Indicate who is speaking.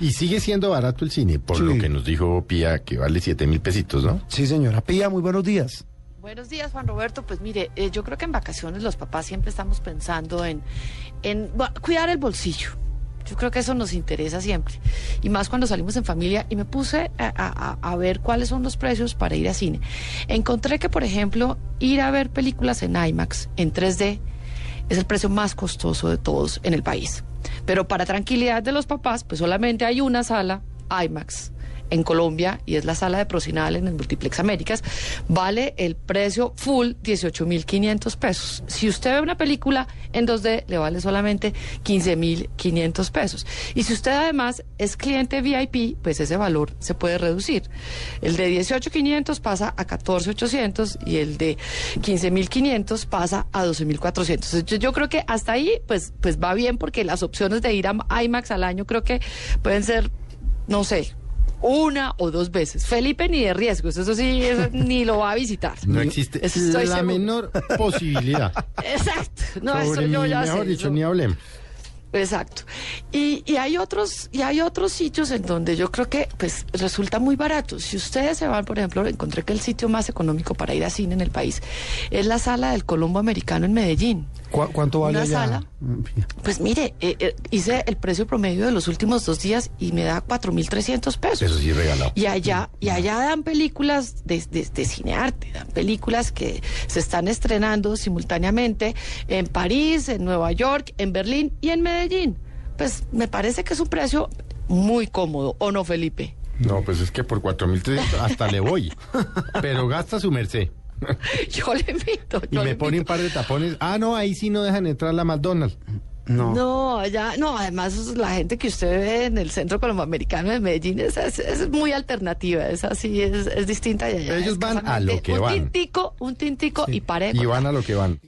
Speaker 1: Y sigue siendo barato el cine, por
Speaker 2: Sí.
Speaker 1: lo que nos dijo Pía, que vale siete mil pesitos, ¿no?
Speaker 2: Sí, señora. Pía, muy buenos días.
Speaker 3: Buenos días, Juan Roberto. Pues mire, eh, yo creo que en vacaciones los papás siempre estamos pensando en, en bueno, cuidar el bolsillo. Yo creo que eso nos interesa siempre. Y más cuando salimos en familia. Y me puse a, a- a ver cuáles son los precios para ir a cine. Encontré que, por ejemplo, ir a ver películas en IMAX, en 3D, es el precio más costoso de todos en el país. Pero para tranquilidad de los papás, pues solamente hay una sala IMAX en Colombia y es la sala de Procinal en el Multiplex Américas. Vale el precio full 18.500 pesos. Si usted ve una película en 2D, le vale solamente 15.500 pesos. Y si usted además es cliente VIP, pues ese valor se puede reducir. El de 18.500 pasa a 14.800 y el de 15.500 pasa a 12.400. Entonces, Yo, yo creo que hasta ahí pues, pues va bien porque las opciones de ir a IMAX al año creo que pueden ser, no sé, una o dos veces. Felipe ni de riesgos, eso sí, eso ni lo va a visitar.
Speaker 1: No existe
Speaker 3: estoy
Speaker 1: la
Speaker 3: seguro.
Speaker 1: menor posibilidad.
Speaker 3: Exacto. No, eso yo
Speaker 1: mí,
Speaker 3: ya
Speaker 1: mejor
Speaker 3: sé,
Speaker 1: dicho,
Speaker 3: eso-
Speaker 1: ni hablemos.
Speaker 3: Exacto. Y, y hay otros, y hay otros sitios en donde yo creo que pues resulta muy barato. Si ustedes se van, por ejemplo, encontré que el sitio más económico para ir a cine en el país es la sala del Colombo Americano en Medellín.
Speaker 2: ¿Cu- ¿Cuánto vale
Speaker 3: Una
Speaker 2: allá?
Speaker 3: sala. Pues mire, eh, eh, hice el precio promedio de los últimos dos días y me da 4.300 pesos.
Speaker 1: Eso sí, regalado.
Speaker 3: Y allá, y allá dan películas de, de, de cinearte, dan películas que se están estrenando simultáneamente en París, en Nueva York, en Berlín y en Medellín. Pues me parece que es un precio muy cómodo, ¿o no, Felipe?
Speaker 1: No, pues es que por cuatro mil trescientos hasta le voy. Pero gasta su merced.
Speaker 3: Yo le invito.
Speaker 1: Y
Speaker 3: yo le
Speaker 1: me pone un par de tapones. Ah, no, ahí sí no dejan entrar la McDonald's.
Speaker 2: No.
Speaker 3: No, allá, no, además la gente que usted ve en el Centro Colomboamericano de Medellín es, es- es muy alternativa, es así, es, es distinta. y allá
Speaker 1: Ellos van a lo que
Speaker 3: un
Speaker 1: van.
Speaker 3: tintico, un tintico y parejo.
Speaker 1: Y van a lo que van.